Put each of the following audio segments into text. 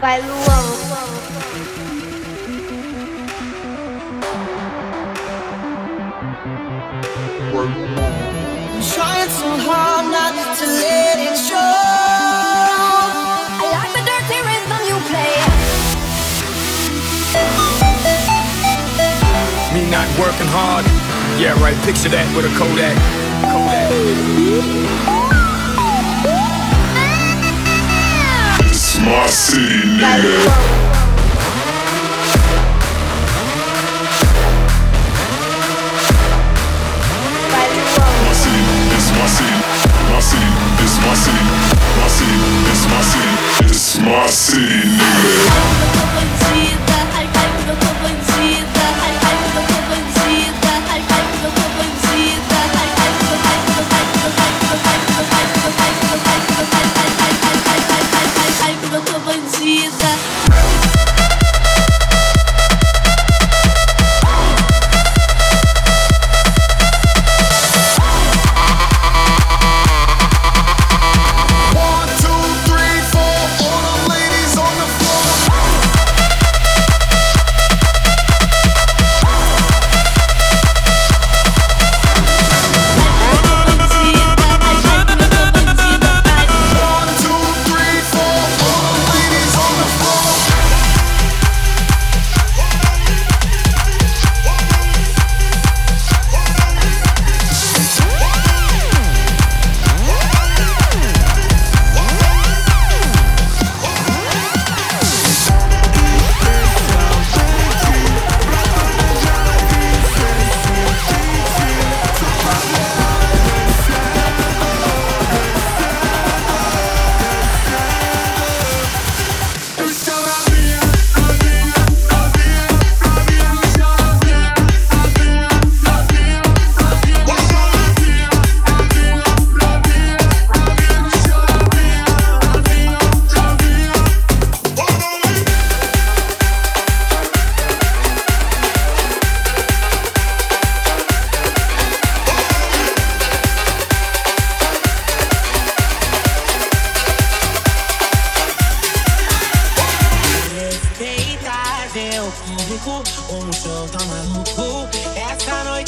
Vai, Luan. I'm trying so hard not to let it show. I like the dirty rhythm you play. Me not working hard. Yeah, right. Picture that with a Kodak. Kodak. My city, nigga. Luan. Vai, Luan. My city, this my city. My city, this my city. My city, this my city. This my city, nigga.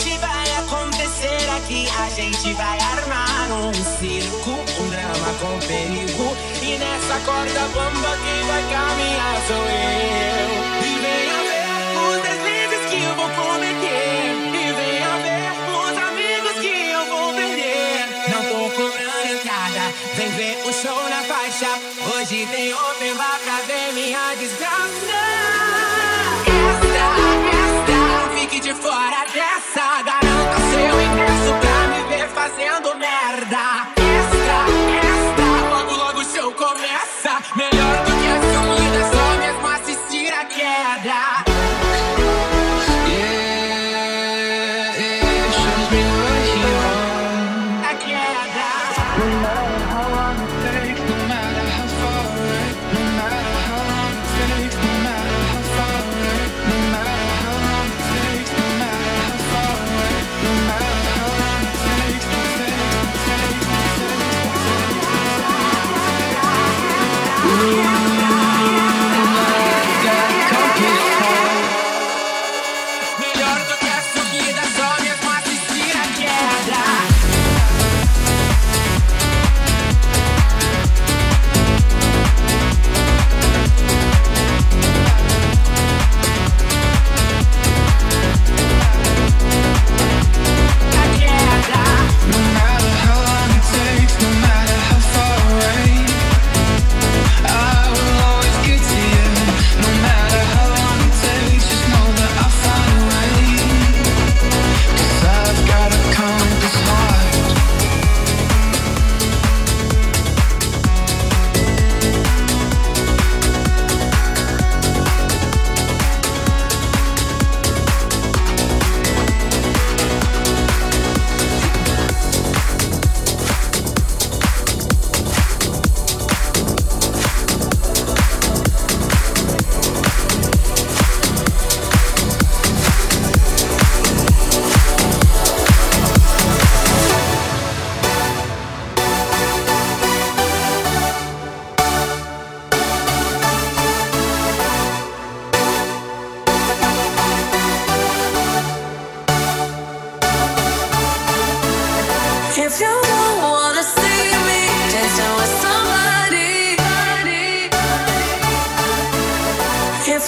Noite vai acontecer aqui. A gente vai armar um circo, um drama com perigo. E nessa corda bamba quem vai caminhar sou eu. E venha ver os deslizes que eu vou cometer. E venha ver os amigos que eu vou perder. Não tô cobrando entrada, vem ver o show na faixa. Hoje tem open bar pra ver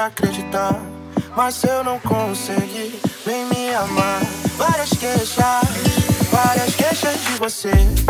acreditar. Mas eu não consegui, vem me amar. Várias queixas, várias queixas de você.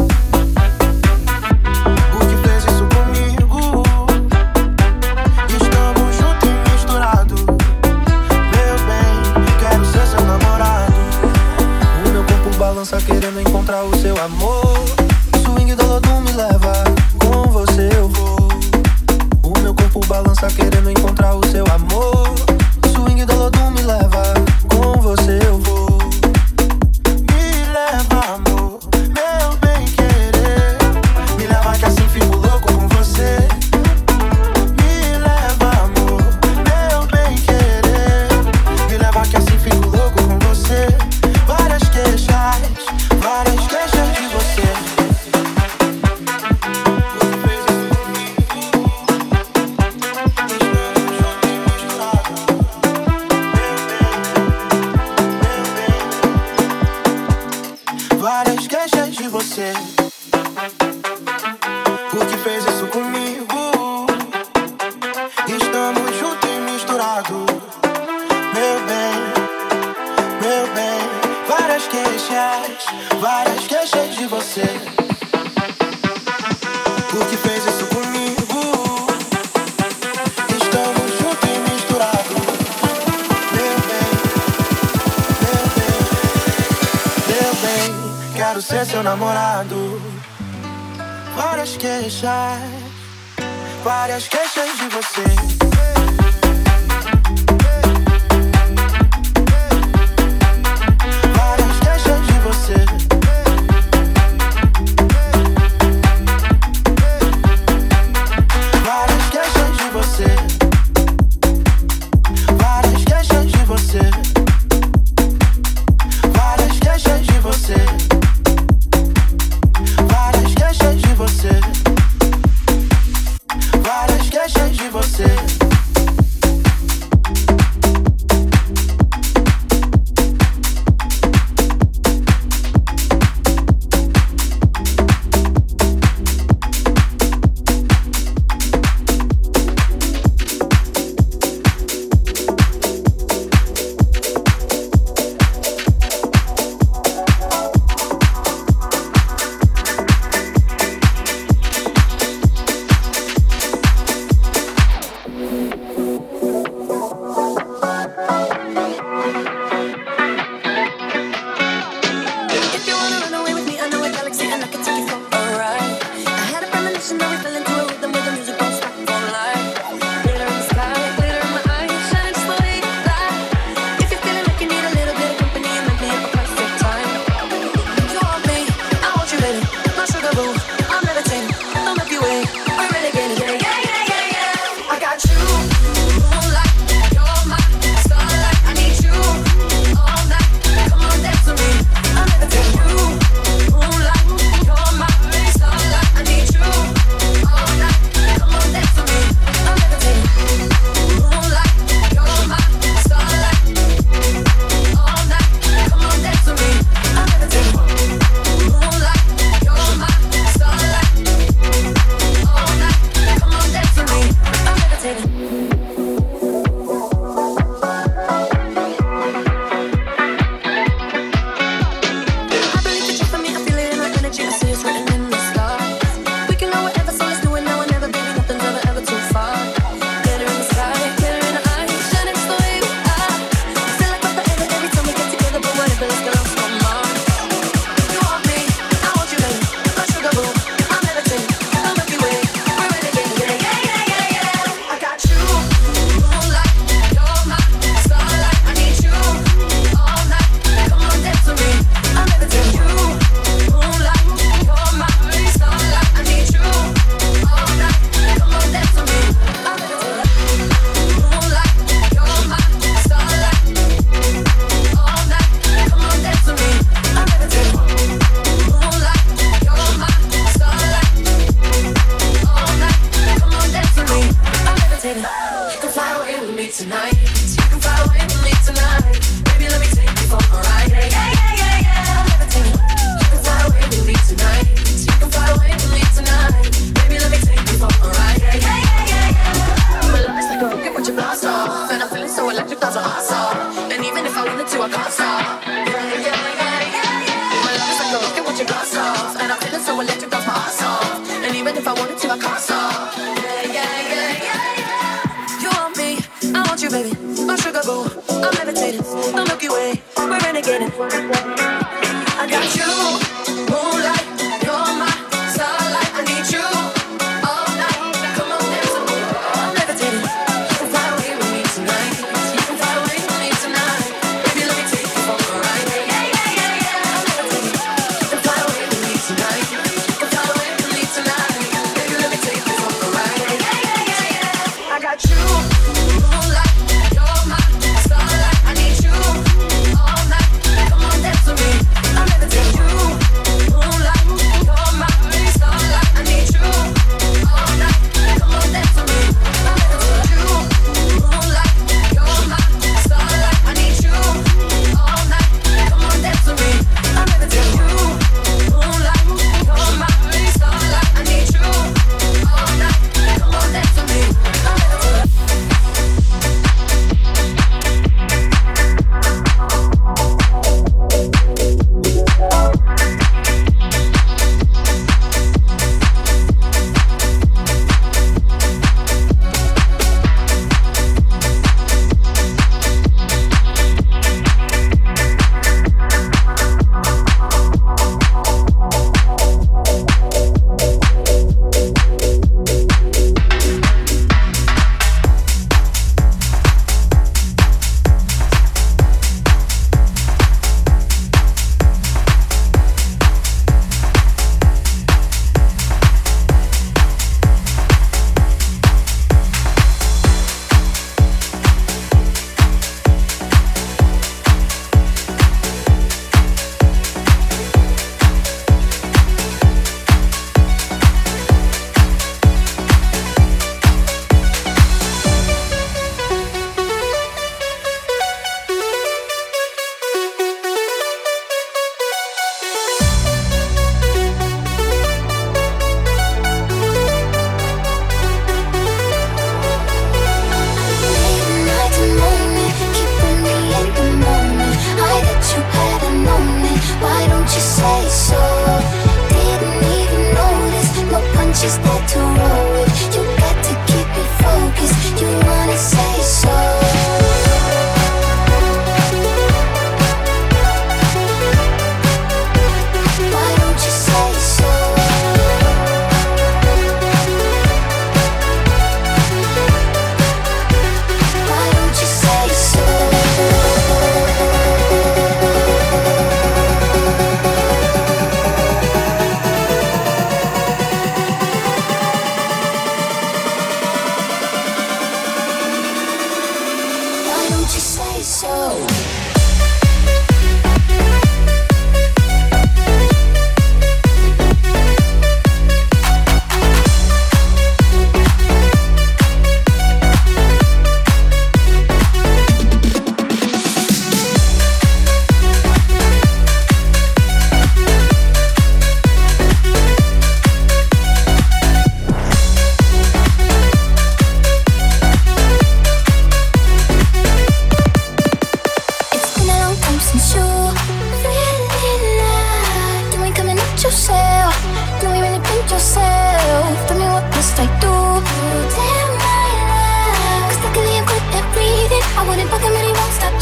I wouldn't, but won't stop.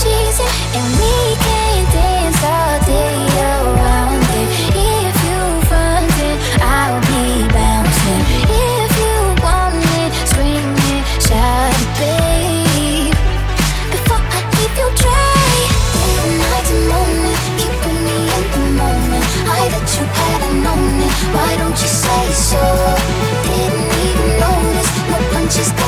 And we can dance all day around it. If you it, I'll be bouncing. If you want it, scream it, shout babe. Before I you night moment, keeping me in the moment. You it. Why don't you say so? Didn't even notice. No punches.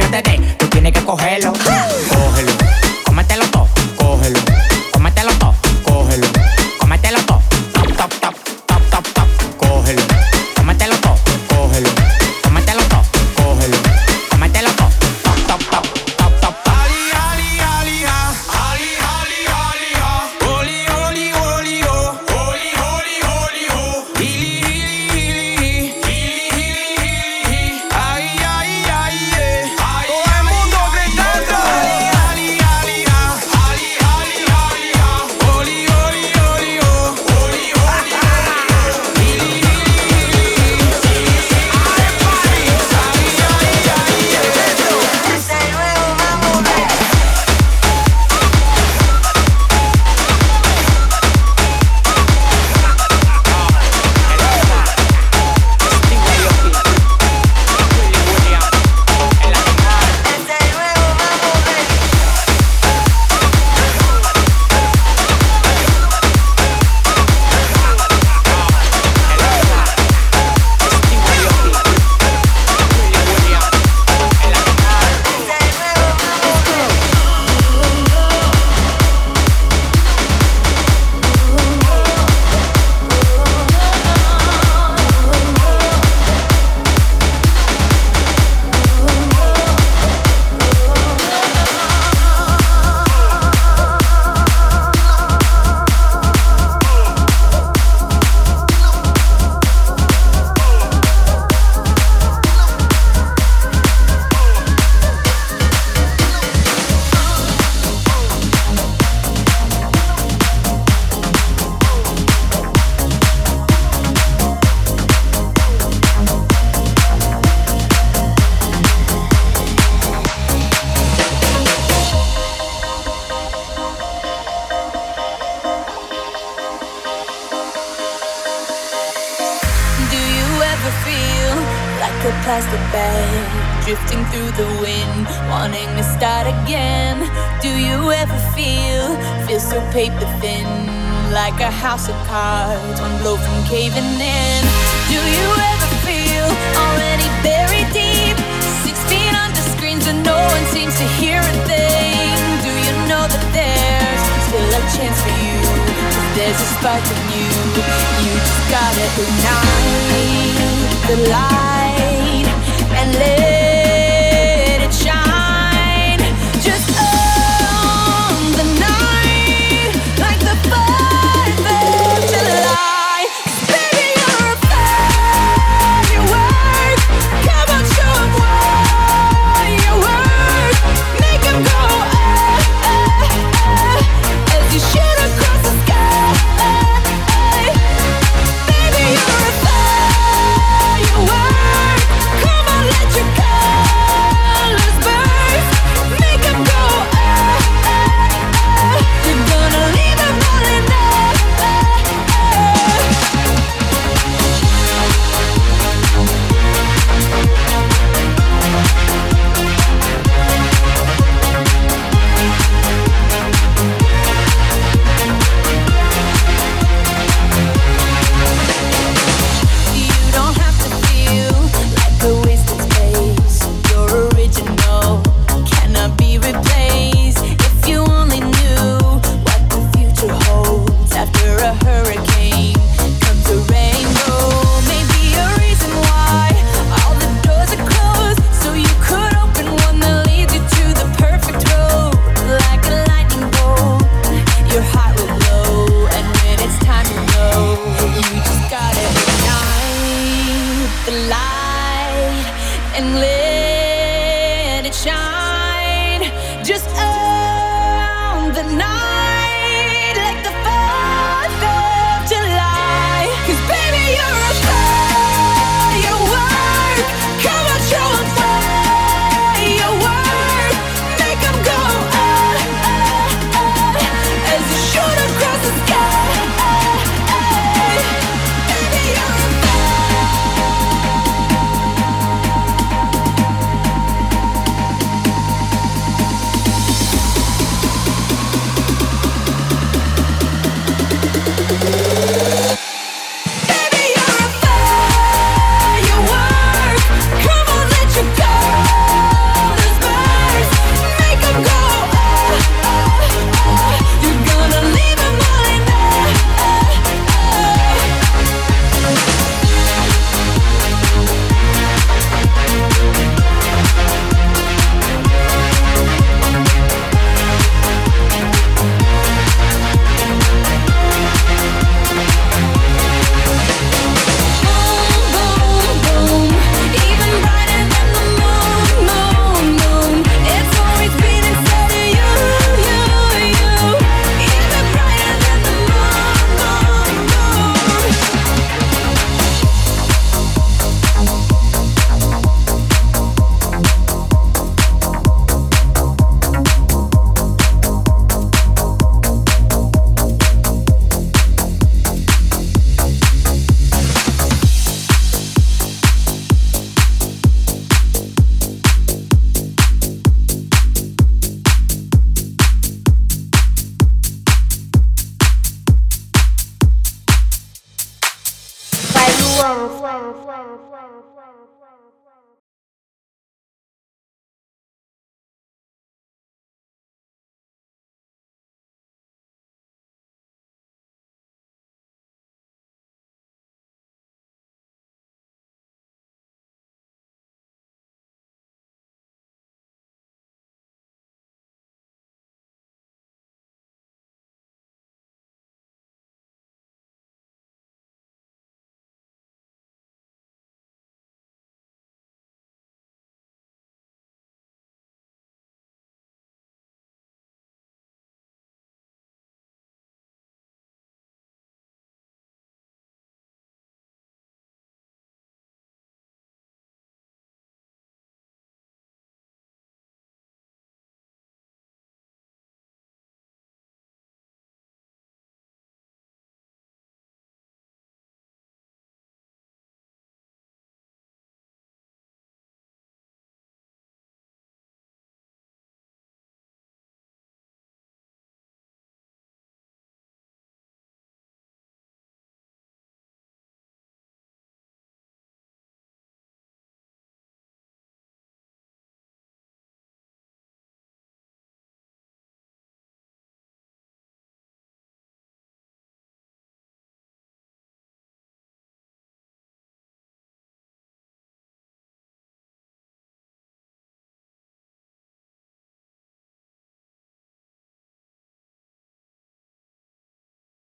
Yo tú tienes que cogerlo. than you. You just gotta ignite the light and live.